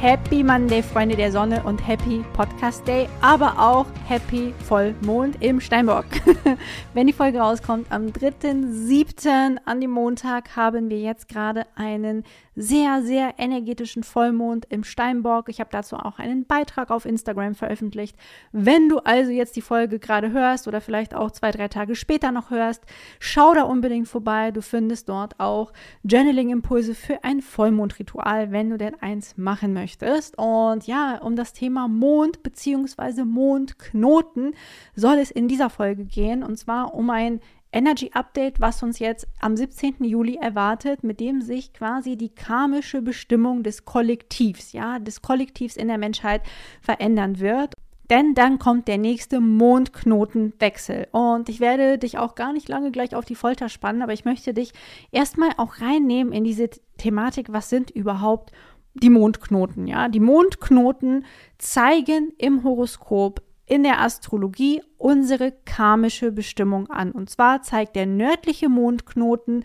Happy Monday, Freunde der Sonne und Happy Podcast Day, aber auch Happy Vollmond im Steinbock. Wenn die Folge rauskommt, am 3.7. an dem Montag haben wir jetzt gerade einen sehr, sehr energetischen Vollmond im Steinbock. Ich habe dazu auch einen Beitrag auf Instagram veröffentlicht. Wenn du also jetzt die Folge gerade hörst oder vielleicht auch zwei, drei Tage später noch hörst, schau da unbedingt vorbei. Du findest dort auch Journaling-Impulse für ein Vollmondritual, wenn du denn eins machen möchtest. Und ja, um das Thema Mond bzw. Mondknoten soll es in dieser Folge gehen. Und zwar um ein Energy Update, was uns jetzt am 17. Juli erwartet, mit dem sich quasi die karmische Bestimmung des Kollektivs, ja, des Kollektivs in der Menschheit verändern wird. Denn dann kommt der nächste Mondknotenwechsel. Und ich werde dich auch gar nicht lange gleich auf die Folter spannen, aber ich möchte dich erstmal auch reinnehmen in diese Thematik, was sind überhaupt die Mondknoten, ja? Die Mondknoten zeigen im Horoskop in der Astrologie unsere karmische Bestimmung an. Und zwar zeigt der nördliche Mondknoten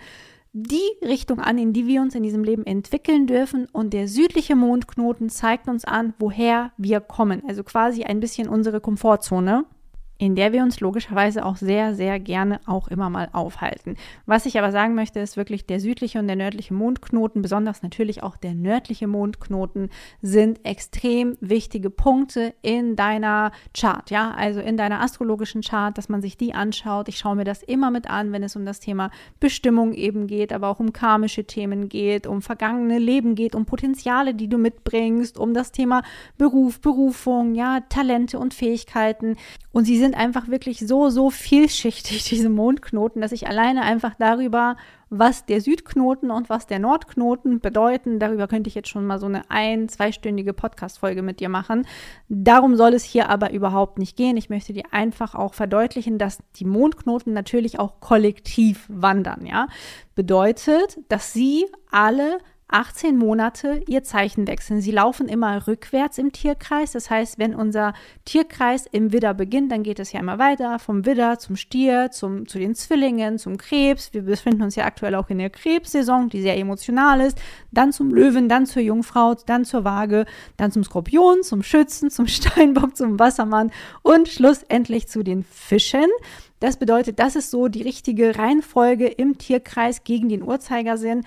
die Richtung an, in die wir uns in diesem Leben entwickeln dürfen. Und der südliche Mondknoten zeigt uns an, woher wir kommen. Also quasi ein bisschen unsere Komfortzone in der wir uns logischerweise auch sehr, sehr gerne auch immer mal aufhalten. Was ich aber sagen möchte, ist wirklich der südliche und der nördliche Mondknoten, besonders natürlich auch der nördliche Mondknoten, sind extrem wichtige Punkte in deiner Chart, ja, also in deiner astrologischen Chart, dass man sich die anschaut. Ich schaue mir das immer mit an, wenn es um das Thema Bestimmung eben geht, aber auch um karmische Themen geht, um vergangene Leben geht, um Potenziale, die du mitbringst, um das Thema Beruf, Berufung, ja, Talente und Fähigkeiten. Und sie sind einfach wirklich so, so vielschichtig, diese Mondknoten, dass ich alleine einfach darüber, was der Südknoten und was der Nordknoten bedeuten, darüber könnte ich jetzt schon mal so eine ein-, zweistündige Podcast-Folge mit dir machen. Darum soll es hier aber überhaupt nicht gehen. Ich möchte dir einfach auch verdeutlichen, dass die Mondknoten natürlich auch kollektiv wandern, ja. Bedeutet, dass sie alle 18 Monate ihr Zeichen wechseln. Sie laufen immer rückwärts im Tierkreis. Das heißt, wenn unser Tierkreis im Widder beginnt, dann geht es ja immer weiter vom Widder zum Stier, zum, zu den Zwillingen, zum Krebs. Wir befinden uns ja aktuell auch in der Krebssaison, die sehr emotional ist. Dann zum Löwen, dann zur Jungfrau, dann zur Waage, dann zum Skorpion, zum Schützen, zum Steinbock, zum Wassermann und schlussendlich zu den Fischen. Das bedeutet, das ist so die richtige Reihenfolge im Tierkreis gegen den Uhrzeigersinn.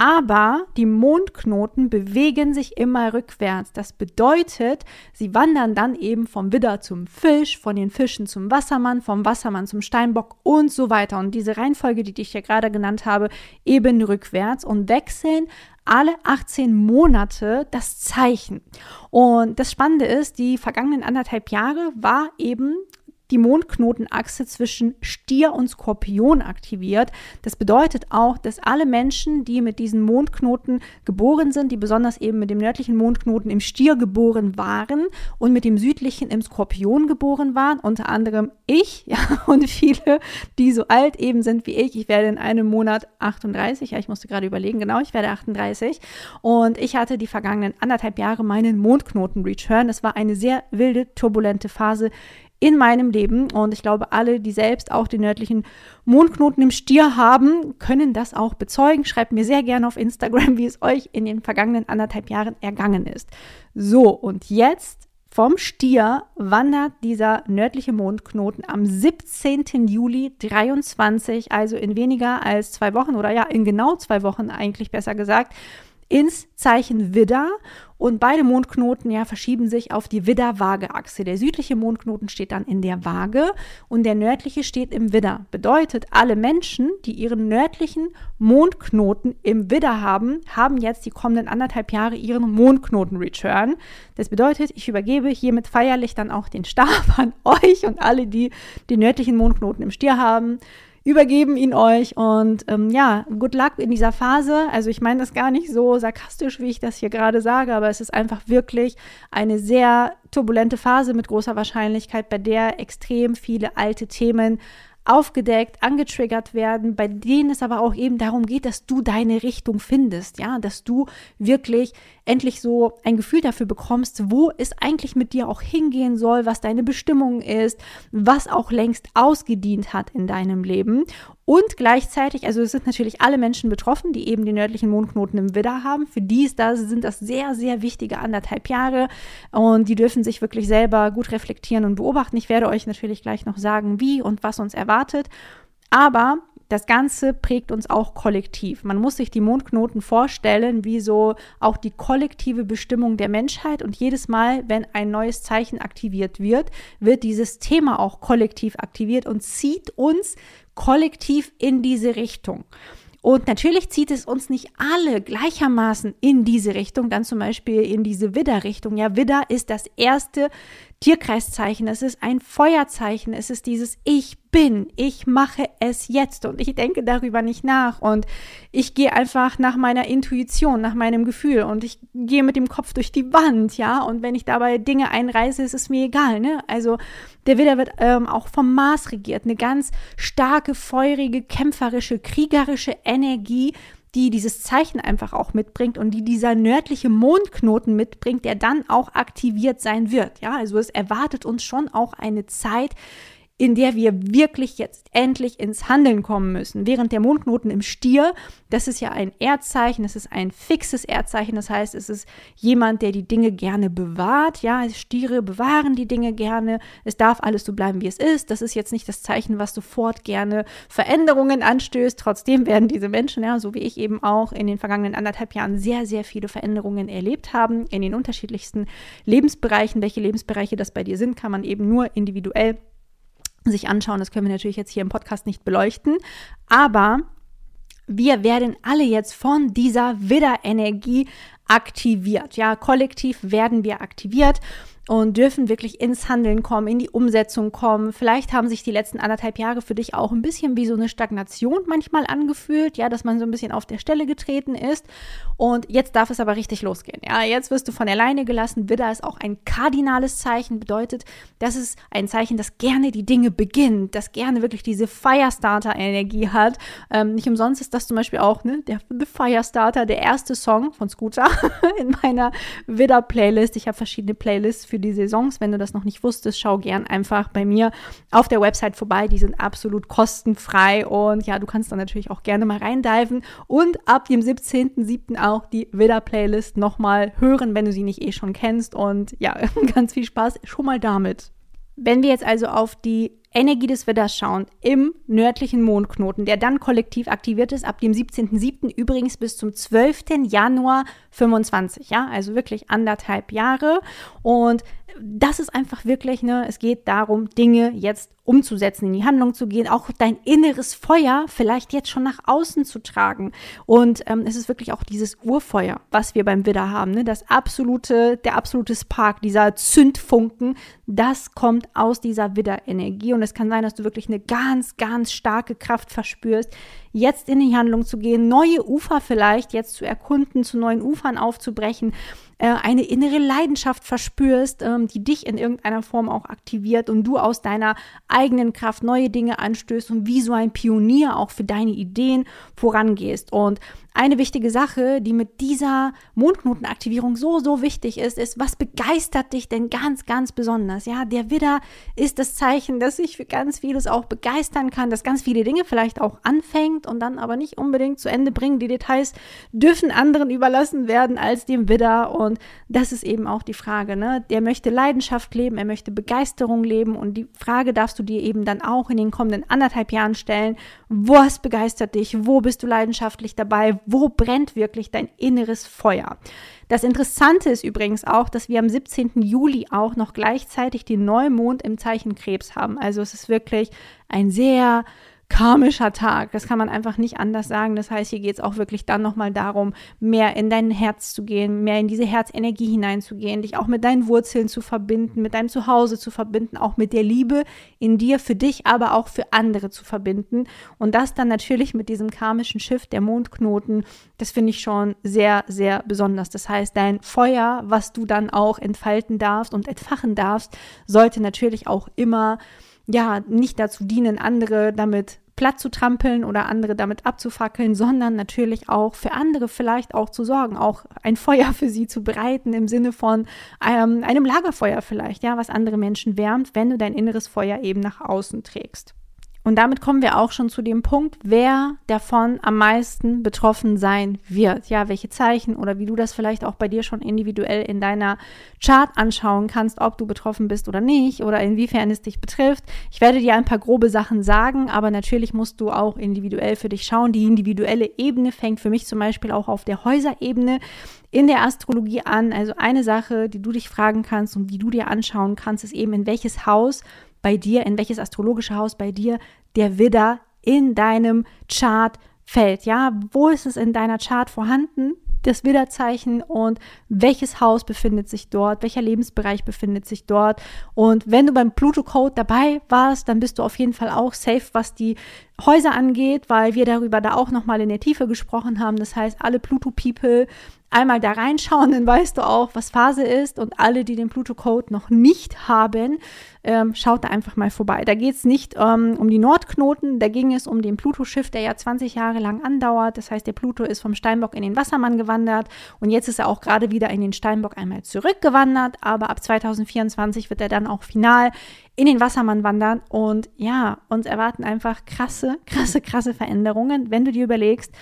Aber die Mondknoten bewegen sich immer rückwärts. Das bedeutet, sie wandern dann eben vom Widder zum Fisch, von den Fischen zum Wassermann, vom Wassermann zum Steinbock und so weiter. Und diese Reihenfolge, die ich ja gerade genannt habe, eben rückwärts und wechseln alle 18 Monate das Zeichen. Und das Spannende ist, die vergangenen anderthalb Jahre war eben die Mondknotenachse zwischen Stier und Skorpion aktiviert. Das bedeutet auch, dass alle Menschen, die mit diesen Mondknoten geboren sind, die besonders eben mit dem nördlichen Mondknoten im Stier geboren waren und mit dem südlichen im Skorpion geboren waren, unter anderem ich ja, und viele, die so alt eben sind wie ich. Ich werde in einem Monat 38, ja, ich musste gerade überlegen, genau, ich werde 38 und ich hatte die vergangenen anderthalb Jahre meinen Mondknoten-Return. Es war eine sehr wilde, turbulente Phase in meinem Leben. Und ich glaube, alle, die selbst auch den nördlichen Mondknoten im Stier haben, können das auch bezeugen. Schreibt mir sehr gerne auf Instagram, wie es euch in den vergangenen anderthalb Jahren ergangen ist. So, und jetzt vom Stier wandert dieser nördliche Mondknoten am 17. Juli 23, also in weniger als zwei Wochen oder ja, in genau zwei Wochen eigentlich besser gesagt, ins Zeichen Widder und beide Mondknoten ja verschieben sich auf die Widder-Waage-Achse. Der südliche Mondknoten steht dann in der Waage und der nördliche steht im Widder. Bedeutet, alle Menschen, die ihren nördlichen Mondknoten im Widder haben, haben jetzt die kommenden anderthalb Jahre ihren Mondknoten-Return. Das bedeutet, ich übergebe hiermit feierlich dann auch den Stab an euch und alle, die den nördlichen Mondknoten im Stier haben übergeben ihn euch und ähm, ja, good luck in dieser Phase. Also ich meine das gar nicht so sarkastisch, wie ich das hier gerade sage, aber es ist einfach wirklich eine sehr turbulente Phase mit großer Wahrscheinlichkeit, bei der extrem viele alte Themen aufgedeckt, angetriggert werden, bei denen es aber auch eben darum geht, dass du deine Richtung findest, ja, dass du wirklich endlich so ein Gefühl dafür bekommst, wo es eigentlich mit dir auch hingehen soll, was deine Bestimmung ist, was auch längst ausgedient hat in deinem Leben. Und gleichzeitig, also es sind natürlich alle Menschen betroffen, die eben die nördlichen Mondknoten im Widder haben. Für die ist das, sind das sehr, sehr wichtige anderthalb Jahre und die dürfen sich wirklich selber gut reflektieren und beobachten. Ich werde euch natürlich gleich noch sagen, wie und was uns erwartet. Aber das Ganze prägt uns auch kollektiv. Man muss sich die Mondknoten vorstellen, wie so auch die kollektive Bestimmung der Menschheit. Und jedes Mal, wenn ein neues Zeichen aktiviert wird, wird dieses Thema auch kollektiv aktiviert und zieht uns kollektiv in diese Richtung. Und natürlich zieht es uns nicht alle gleichermaßen in diese Richtung, dann zum Beispiel in diese Widder-Richtung. Ja, Widder ist das erste Tierkreiszeichen, es ist ein Feuerzeichen, es ist dieses Ich bin, ich mache es jetzt und ich denke darüber nicht nach und ich gehe einfach nach meiner Intuition, nach meinem Gefühl und ich gehe mit dem Kopf durch die Wand, ja, und wenn ich dabei Dinge einreiße, ist es mir egal, ne? Also der Widder wird ähm, auch vom Mars regiert, eine ganz starke, feurige, kämpferische, kriegerische Energie, die dieses Zeichen einfach auch mitbringt und die dieser nördliche Mondknoten mitbringt, der dann auch aktiviert sein wird. Ja, also es erwartet uns schon auch eine Zeit, in der wir wirklich jetzt endlich ins Handeln kommen müssen. Während der Mondknoten im Stier, das ist ja ein Erdzeichen, das ist ein fixes Erdzeichen, das heißt, es ist jemand, der die Dinge gerne bewahrt. Ja, Stiere bewahren die Dinge gerne. Es darf alles so bleiben, wie es ist. Das ist jetzt nicht das Zeichen, was sofort gerne Veränderungen anstößt. Trotzdem werden diese Menschen, ja, so wie ich eben auch in den vergangenen anderthalb Jahren sehr, sehr viele Veränderungen erlebt haben in den unterschiedlichsten Lebensbereichen. Welche Lebensbereiche das bei dir sind, kann man eben nur individuell sich anschauen. Das können wir natürlich jetzt hier im Podcast nicht beleuchten. Aber wir werden alle jetzt von dieser Widder-Energie aktiviert. Ja, kollektiv werden wir aktiviert und dürfen wirklich ins Handeln kommen, in die Umsetzung kommen. Vielleicht haben sich die letzten anderthalb Jahre für dich auch ein bisschen wie so eine Stagnation manchmal angefühlt, ja, dass man so ein bisschen auf der Stelle getreten ist. Und jetzt darf es aber richtig losgehen. Ja, jetzt wirst du von alleine gelassen. Widder ist auch ein kardinales Zeichen, bedeutet, das ist ein Zeichen, das gerne die Dinge beginnt, das gerne wirklich diese Firestarter-Energie hat. Ähm, nicht umsonst ist das zum Beispiel auch ne, der The Firestarter, der erste Song von Scooter in meiner Widder-Playlist. Ich habe verschiedene Playlists für für die Saisons. Wenn du das noch nicht wusstest, schau gern einfach bei mir auf der Website vorbei. Die sind absolut kostenfrei und ja, du kannst dann natürlich auch gerne mal reindiven und ab dem 17.07. auch die Widder-Playlist nochmal hören, wenn du sie nicht eh schon kennst. Und ja, ganz viel Spaß schon mal damit. Wenn wir jetzt also auf die Energie des Widders schauen im nördlichen Mondknoten, der dann kollektiv aktiviert ist, ab dem 17.07. übrigens bis zum 12. Januar 25, ja, also wirklich anderthalb Jahre. Und das ist einfach wirklich, ne, es geht darum, Dinge jetzt umzusetzen, in die Handlung zu gehen, auch dein inneres Feuer vielleicht jetzt schon nach außen zu tragen. Und ähm, es ist wirklich auch dieses Urfeuer, was wir beim Widder haben, ne? das absolute, der absolute Spark, dieser Zündfunken, das kommt aus dieser Widder-Energie. Und es kann sein, dass du wirklich eine ganz, ganz starke Kraft verspürst, jetzt in die Handlung zu gehen, neue Ufer vielleicht jetzt zu erkunden, zu neuen Ufern aufzubrechen äh, eine innere Leidenschaft verspürst, ähm, die dich in irgendeiner Form auch aktiviert und du aus deiner eigenen Kraft neue Dinge anstößt und wie so ein Pionier auch für deine Ideen vorangehst. Und eine wichtige Sache, die mit dieser Mondknotenaktivierung so, so wichtig ist, ist, was begeistert dich denn ganz, ganz besonders? Ja, der Widder ist das Zeichen, dass sich für ganz vieles auch begeistern kann, dass ganz viele Dinge vielleicht auch anfängt und dann aber nicht unbedingt zu Ende bringen. Die Details dürfen anderen überlassen werden als dem Widder. Und das ist eben auch die Frage, ne? Der möchte Leidenschaft leben, er möchte Begeisterung leben und die Frage darfst du dir eben dann auch in den kommenden anderthalb Jahren stellen. Was begeistert dich? Wo bist du leidenschaftlich dabei? Wo brennt wirklich dein inneres Feuer? Das Interessante ist übrigens auch, dass wir am 17. Juli auch noch gleichzeitig den Neumond im Zeichen Krebs haben. Also es ist wirklich ein sehr karmischer Tag. Das kann man einfach nicht anders sagen. Das heißt, hier geht es auch wirklich dann nochmal darum, mehr in dein Herz zu gehen, mehr in diese Herzenergie hineinzugehen, dich auch mit deinen Wurzeln zu verbinden, mit deinem Zuhause zu verbinden, auch mit der Liebe in dir für dich, aber auch für andere zu verbinden. Und das dann natürlich mit diesem karmischen Schiff der Mondknoten, das finde ich schon sehr, sehr besonders. Das heißt, dein Feuer, was du dann auch entfalten darfst und entfachen darfst, sollte natürlich auch immer ja, nicht dazu dienen, andere damit platt zu trampeln oder andere damit abzufackeln, sondern natürlich auch für andere vielleicht auch zu sorgen, auch ein Feuer für sie zu bereiten im Sinne von ähm, einem Lagerfeuer vielleicht, ja, was andere Menschen wärmt, wenn du dein inneres Feuer eben nach außen trägst. Und damit kommen wir auch schon zu dem Punkt, wer davon am meisten betroffen sein wird. Ja, welche Zeichen oder wie du das vielleicht auch bei dir schon individuell in deiner Chart anschauen kannst, ob du betroffen bist oder nicht oder inwiefern es dich betrifft. Ich werde dir ein paar grobe Sachen sagen, aber natürlich musst du auch individuell für dich schauen. Die individuelle Ebene fängt für mich zum Beispiel auch auf der Häuserebene in der Astrologie an. Also eine Sache, die du dich fragen kannst und die du dir anschauen kannst, ist eben, in welches Haus bei dir, in welches astrologische Haus bei dir der Widder in deinem Chart fällt. Ja, wo ist es in deiner Chart vorhanden? Das Widderzeichen und welches Haus befindet sich dort, welcher Lebensbereich befindet sich dort. Und wenn du beim Pluto-Code dabei warst, dann bist du auf jeden Fall auch safe, was die Häuser angeht, weil wir darüber da auch nochmal in der Tiefe gesprochen haben. Das heißt, alle Pluto-People einmal da reinschauen, dann weißt du auch, was Phase ist. Und alle, die den Pluto-Code noch nicht haben, ähm, schaut da einfach mal vorbei. Da geht es nicht ähm, um die Nordknoten, da ging es um den Pluto-Schiff, der ja 20 Jahre lang andauert. Das heißt, der Pluto ist vom Steinbock in den Wassermann gewandert und jetzt ist er auch gerade wieder in den Steinbock einmal zurückgewandert. Aber ab 2024 wird er dann auch final in den Wassermann wandern. Und ja, uns erwarten einfach krasse, krasse, krasse Veränderungen, wenn du dir überlegst,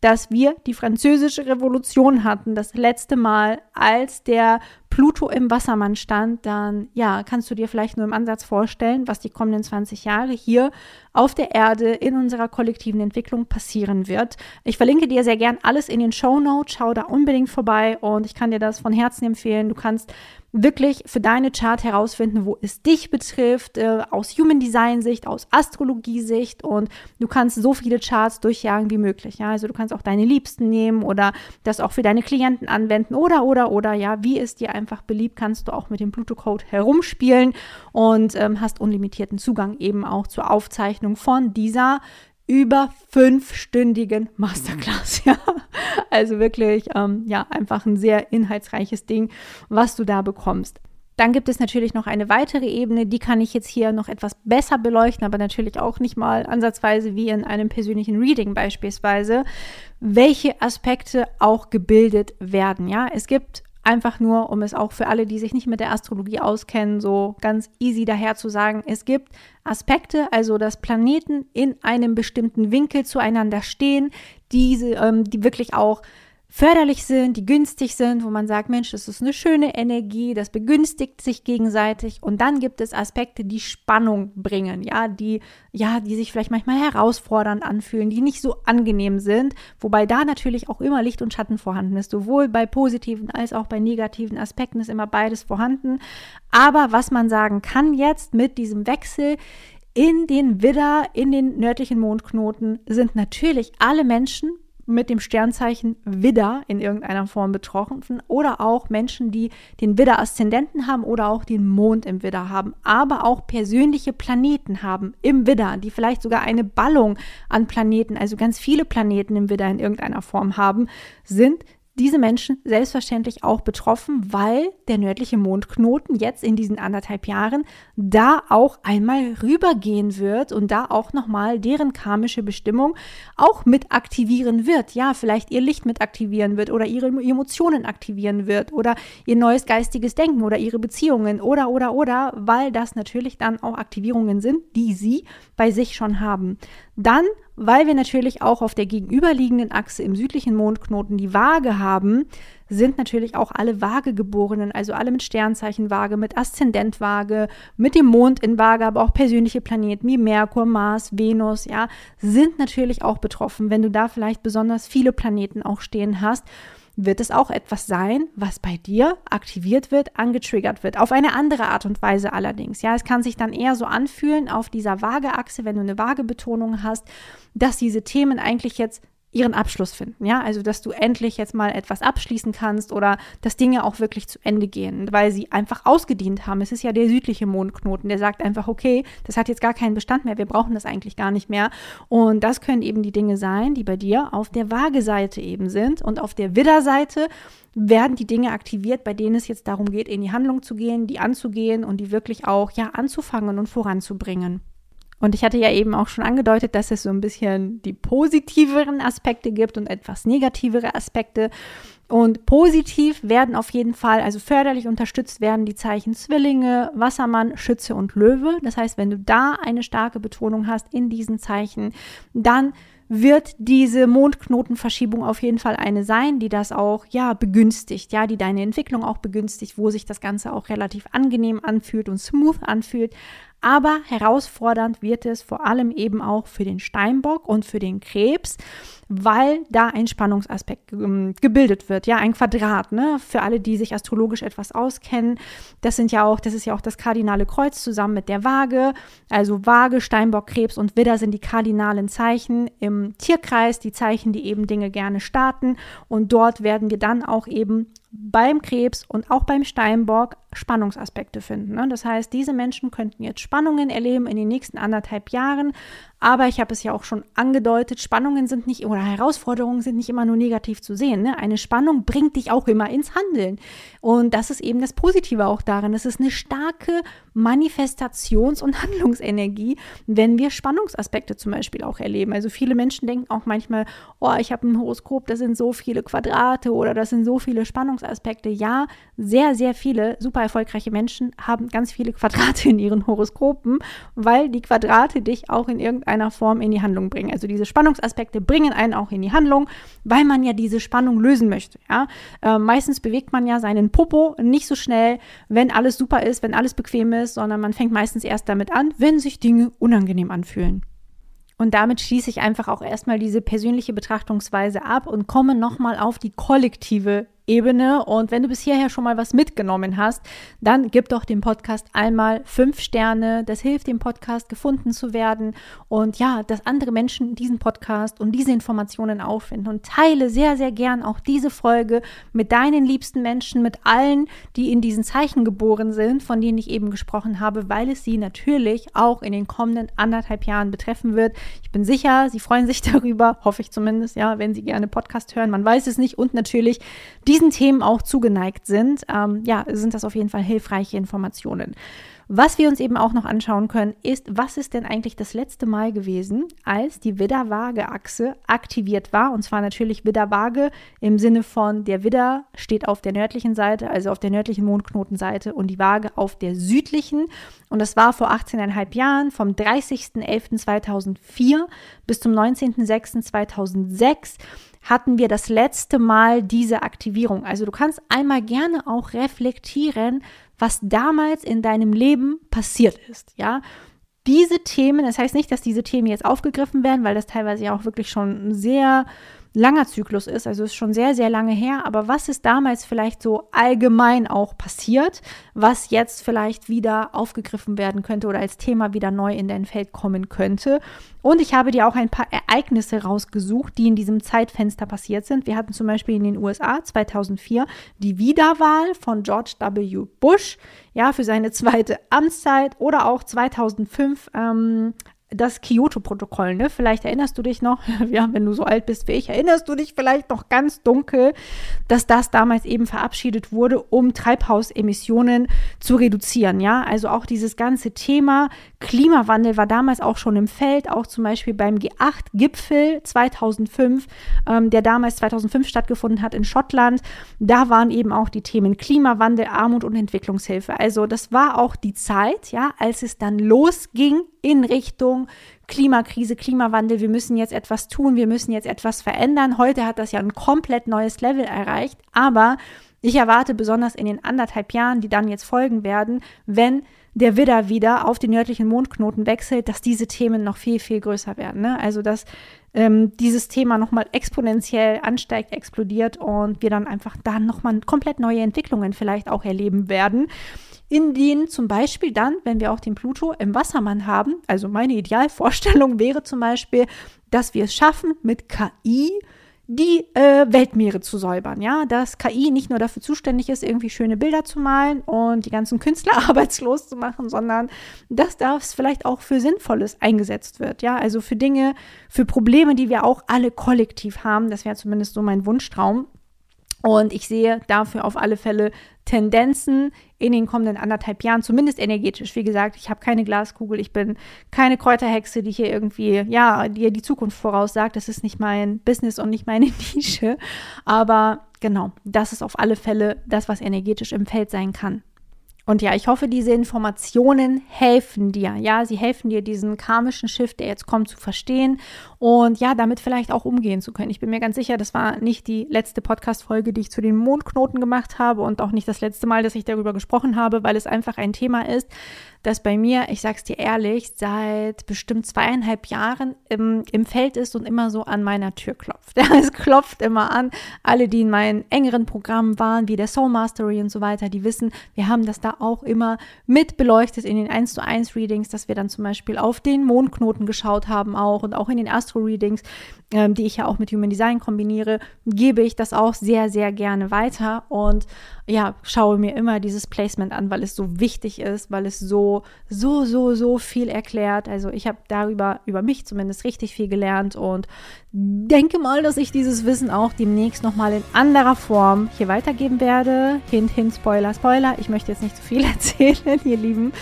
dass wir die französische Revolution hatten, das letzte Mal, als der Pluto im Wassermann stand, dann ja, kannst du dir vielleicht nur im Ansatz vorstellen, was die kommenden 20 Jahre hier auf der Erde in unserer kollektiven Entwicklung passieren wird. Ich verlinke dir sehr gern alles in den Show Notes, schau da unbedingt vorbei und ich kann dir das von Herzen empfehlen. Du kannst wirklich für deine Chart herausfinden, wo es dich betrifft, äh, aus Human Design Sicht, aus Astrologie Sicht und du kannst so viele Charts durchjagen wie möglich. Ja, also du kannst auch deine Liebsten nehmen oder das auch für deine Klienten anwenden oder oder oder ja, wie es dir einfach beliebt, kannst du auch mit dem Pluto Code herumspielen und ähm, hast unlimitierten Zugang eben auch zur Aufzeichnung von dieser über fünfstündigen Masterclass. Ja, also wirklich, ähm, ja, einfach ein sehr inhaltsreiches Ding, was du da bekommst. Dann gibt es natürlich noch eine weitere Ebene, die kann ich jetzt hier noch etwas besser beleuchten, aber natürlich auch nicht mal ansatzweise wie in einem persönlichen Reading beispielsweise, welche Aspekte auch gebildet werden. Ja, es gibt einfach nur, um es auch für alle, die sich nicht mit der Astrologie auskennen, so ganz easy daher zu sagen, es gibt Aspekte, also dass Planeten in einem bestimmten Winkel zueinander stehen, diese, ähm, die wirklich auch förderlich sind, die günstig sind, wo man sagt, Mensch, das ist eine schöne Energie, das begünstigt sich gegenseitig. Und dann gibt es Aspekte, die Spannung bringen, ja, die ja, die sich vielleicht manchmal herausfordernd anfühlen, die nicht so angenehm sind, wobei da natürlich auch immer Licht und Schatten vorhanden ist, sowohl bei positiven als auch bei negativen Aspekten ist immer beides vorhanden, aber was man sagen kann jetzt mit diesem Wechsel in den Widder, in den nördlichen Mondknoten sind natürlich alle Menschen mit dem Sternzeichen Widder in irgendeiner Form betroffen oder auch Menschen, die den Widder-Aszendenten haben oder auch den Mond im Widder haben, aber auch persönliche Planeten haben im Widder, die vielleicht sogar eine Ballung an Planeten, also ganz viele Planeten im Widder in irgendeiner Form haben, sind diese Menschen selbstverständlich auch betroffen, weil der nördliche Mondknoten jetzt in diesen anderthalb Jahren da auch einmal rübergehen wird und da auch nochmal deren karmische Bestimmung auch mit aktivieren wird. Ja, vielleicht ihr Licht mit aktivieren wird oder ihre Emotionen aktivieren wird oder ihr neues geistiges Denken oder ihre Beziehungen oder, oder, oder, weil das natürlich dann auch Aktivierungen sind, die sie bei sich schon haben. Dann weil wir natürlich auch auf der gegenüberliegenden Achse im südlichen Mondknoten die Waage haben, sind natürlich auch alle Waagegeborenen, also alle mit Sternzeichen Waage, mit Aszendent Waage, mit dem Mond in Waage, aber auch persönliche Planeten wie Merkur, Mars, Venus, ja, sind natürlich auch betroffen, wenn du da vielleicht besonders viele Planeten auch stehen hast. Wird es auch etwas sein, was bei dir aktiviert wird, angetriggert wird. Auf eine andere Art und Weise allerdings. Ja, es kann sich dann eher so anfühlen auf dieser Waageachse, wenn du eine Waagebetonung hast, dass diese Themen eigentlich jetzt ihren Abschluss finden, ja, also dass du endlich jetzt mal etwas abschließen kannst oder dass Dinge auch wirklich zu Ende gehen, weil sie einfach ausgedient haben. Es ist ja der südliche Mondknoten, der sagt einfach, okay, das hat jetzt gar keinen Bestand mehr, wir brauchen das eigentlich gar nicht mehr. Und das können eben die Dinge sein, die bei dir auf der Waage-Seite eben sind und auf der Widder-Seite werden die Dinge aktiviert, bei denen es jetzt darum geht, in die Handlung zu gehen, die anzugehen und die wirklich auch ja anzufangen und voranzubringen. Und ich hatte ja eben auch schon angedeutet, dass es so ein bisschen die positiveren Aspekte gibt und etwas negativere Aspekte. Und positiv werden auf jeden Fall, also förderlich unterstützt werden die Zeichen Zwillinge, Wassermann, Schütze und Löwe. Das heißt, wenn du da eine starke Betonung hast in diesen Zeichen, dann wird diese Mondknotenverschiebung auf jeden Fall eine sein, die das auch ja begünstigt, ja, die deine Entwicklung auch begünstigt, wo sich das Ganze auch relativ angenehm anfühlt und smooth anfühlt. Aber herausfordernd wird es vor allem eben auch für den Steinbock und für den Krebs, weil da ein Spannungsaspekt ähm, gebildet wird. Ja, ein Quadrat, ne? Für alle, die sich astrologisch etwas auskennen. Das sind ja auch, das ist ja auch das kardinale Kreuz zusammen mit der Waage. Also Waage, Steinbock, Krebs und Widder sind die kardinalen Zeichen im Tierkreis, die Zeichen, die eben Dinge gerne starten. Und dort werden wir dann auch eben beim Krebs und auch beim Steinbock Spannungsaspekte finden. Ne? Das heißt, diese Menschen könnten jetzt Spannungen erleben in den nächsten anderthalb Jahren, aber ich habe es ja auch schon angedeutet, Spannungen sind nicht oder Herausforderungen sind nicht immer nur negativ zu sehen. Ne? Eine Spannung bringt dich auch immer ins Handeln. Und das ist eben das Positive auch daran. Es ist eine starke Manifestations- und Handlungsenergie, wenn wir Spannungsaspekte zum Beispiel auch erleben. Also viele Menschen denken auch manchmal, oh, ich habe ein Horoskop, das sind so viele Quadrate oder das sind so viele Spannungsaspekte. Ja, sehr, sehr viele super erfolgreiche Menschen haben ganz viele Quadrate in ihren Horoskopen, weil die Quadrate dich auch in irgendeiner Form in die Handlung bringen. Also diese Spannungsaspekte bringen einen auch in die Handlung, weil man ja diese Spannung lösen möchte. Ja? Äh, meistens bewegt man ja seinen Popo nicht so schnell, wenn alles super ist, wenn alles bequem ist, sondern man fängt meistens erst damit an, wenn sich Dinge unangenehm anfühlen. Und damit schließe ich einfach auch erstmal diese persönliche Betrachtungsweise ab und komme nochmal auf die kollektive Ebene. Und wenn du bis hierher schon mal was mitgenommen hast, dann gib doch dem Podcast einmal fünf Sterne. Das hilft dem Podcast gefunden zu werden. Und ja, dass andere Menschen diesen Podcast und diese Informationen auffinden. Und teile sehr, sehr gern auch diese Folge mit deinen liebsten Menschen, mit allen, die in diesen Zeichen geboren sind, von denen ich eben gesprochen habe, weil es sie natürlich auch in den kommenden anderthalb Jahren betreffen wird. Ich bin sicher, sie freuen sich darüber, hoffe ich zumindest, ja, wenn sie gerne Podcast hören. Man weiß es nicht. Und natürlich die diesen Themen auch zugeneigt sind, ähm, ja, sind das auf jeden Fall hilfreiche Informationen. Was wir uns eben auch noch anschauen können, ist, was ist denn eigentlich das letzte Mal gewesen, als die Widder-Waage-Achse aktiviert war? Und zwar natürlich Widder-Waage im Sinne von der Widder steht auf der nördlichen Seite, also auf der nördlichen Mondknotenseite und die Waage auf der südlichen. Und das war vor 18,5 Jahren, vom 30.11.2004 bis zum 19.06.2006 hatten wir das letzte Mal diese Aktivierung. Also du kannst einmal gerne auch reflektieren, was damals in deinem Leben passiert ist, ja. Diese Themen, das heißt nicht, dass diese Themen jetzt aufgegriffen werden, weil das teilweise ja auch wirklich schon sehr langer Zyklus ist, also ist schon sehr, sehr lange her, aber was ist damals vielleicht so allgemein auch passiert, was jetzt vielleicht wieder aufgegriffen werden könnte oder als Thema wieder neu in dein Feld kommen könnte. Und ich habe dir auch ein paar Ereignisse rausgesucht, die in diesem Zeitfenster passiert sind. Wir hatten zum Beispiel in den USA 2004 die Wiederwahl von George W. Bush, ja, für seine zweite Amtszeit oder auch 2005 ähm, das Kyoto-Protokoll, ne? Vielleicht erinnerst du dich noch, ja, wenn du so alt bist wie ich, erinnerst du dich vielleicht noch ganz dunkel, dass das damals eben verabschiedet wurde, um Treibhausemissionen zu reduzieren, ja? Also auch dieses ganze Thema Klimawandel war damals auch schon im Feld, auch zum Beispiel beim G8-Gipfel 2005, ähm, der damals 2005 stattgefunden hat in Schottland. Da waren eben auch die Themen Klimawandel, Armut und Entwicklungshilfe. Also das war auch die Zeit, ja, als es dann losging in Richtung Klimakrise, Klimawandel, wir müssen jetzt etwas tun, wir müssen jetzt etwas verändern. Heute hat das ja ein komplett neues Level erreicht, aber ich erwarte besonders in den anderthalb Jahren, die dann jetzt folgen werden, wenn der Widder wieder auf den nördlichen Mondknoten wechselt, dass diese Themen noch viel, viel größer werden. Ne? Also, dass ähm, dieses Thema nochmal exponentiell ansteigt, explodiert und wir dann einfach dann nochmal komplett neue Entwicklungen vielleicht auch erleben werden in denen zum Beispiel dann, wenn wir auch den Pluto im Wassermann haben, also meine Idealvorstellung wäre zum Beispiel, dass wir es schaffen, mit KI die äh, Weltmeere zu säubern, ja, dass KI nicht nur dafür zuständig ist, irgendwie schöne Bilder zu malen und die ganzen Künstler arbeitslos zu machen, sondern dass das vielleicht auch für Sinnvolles eingesetzt wird, ja, also für Dinge, für Probleme, die wir auch alle kollektiv haben, das wäre zumindest so mein Wunschtraum. Und ich sehe dafür auf alle Fälle Tendenzen in den kommenden anderthalb Jahren, zumindest energetisch. Wie gesagt, ich habe keine Glaskugel, ich bin keine Kräuterhexe, die hier irgendwie, ja, die die Zukunft voraussagt. Das ist nicht mein Business und nicht meine Nische. Aber genau, das ist auf alle Fälle das, was energetisch im Feld sein kann. Und ja, ich hoffe, diese Informationen helfen dir. Ja, sie helfen dir, diesen karmischen Shift, der jetzt kommt, zu verstehen und ja, damit vielleicht auch umgehen zu können. Ich bin mir ganz sicher, das war nicht die letzte Podcast-Folge, die ich zu den Mondknoten gemacht habe und auch nicht das letzte Mal, dass ich darüber gesprochen habe, weil es einfach ein Thema ist, das bei mir, ich sag's dir ehrlich, seit bestimmt zweieinhalb Jahren im, im Feld ist und immer so an meiner Tür klopft. Es klopft immer an. Alle, die in meinen engeren Programmen waren, wie der Soul Mastery und so weiter, die wissen, wir haben das da auch immer mit beleuchtet in den 1 zu 1 Readings, dass wir dann zum Beispiel auf den Mondknoten geschaut haben auch und auch in den Astro-Readings, ähm, die ich ja auch mit Human Design kombiniere, gebe ich das auch sehr, sehr gerne weiter und ja, schaue mir immer dieses Placement an, weil es so wichtig ist, weil es so, so, so, so viel erklärt. Also ich habe darüber, über mich zumindest richtig viel gelernt und denke mal, dass ich dieses Wissen auch demnächst nochmal in anderer Form hier weitergeben werde. Hint, hint, Spoiler, Spoiler. Ich möchte jetzt nicht zu viel erzählen, ihr Lieben.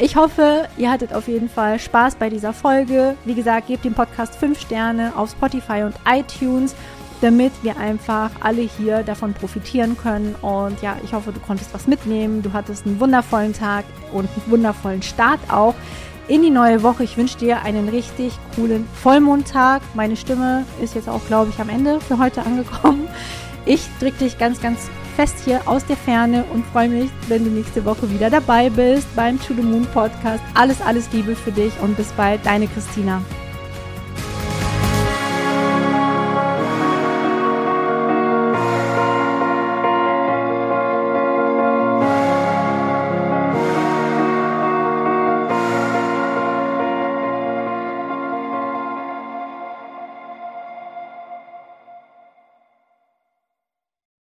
Ich hoffe, ihr hattet auf jeden Fall Spaß bei dieser Folge. Wie gesagt, gebt dem Podcast 5 Sterne auf Spotify und iTunes damit wir einfach alle hier davon profitieren können. Und ja, ich hoffe, du konntest was mitnehmen. Du hattest einen wundervollen Tag und einen wundervollen Start auch in die neue Woche. Ich wünsche dir einen richtig coolen Vollmondtag. Meine Stimme ist jetzt auch, glaube ich, am Ende für heute angekommen. Ich drücke dich ganz, ganz fest hier aus der Ferne und freue mich, wenn du nächste Woche wieder dabei bist beim To the Moon Podcast. Alles, alles Liebe für dich und bis bald, deine Christina.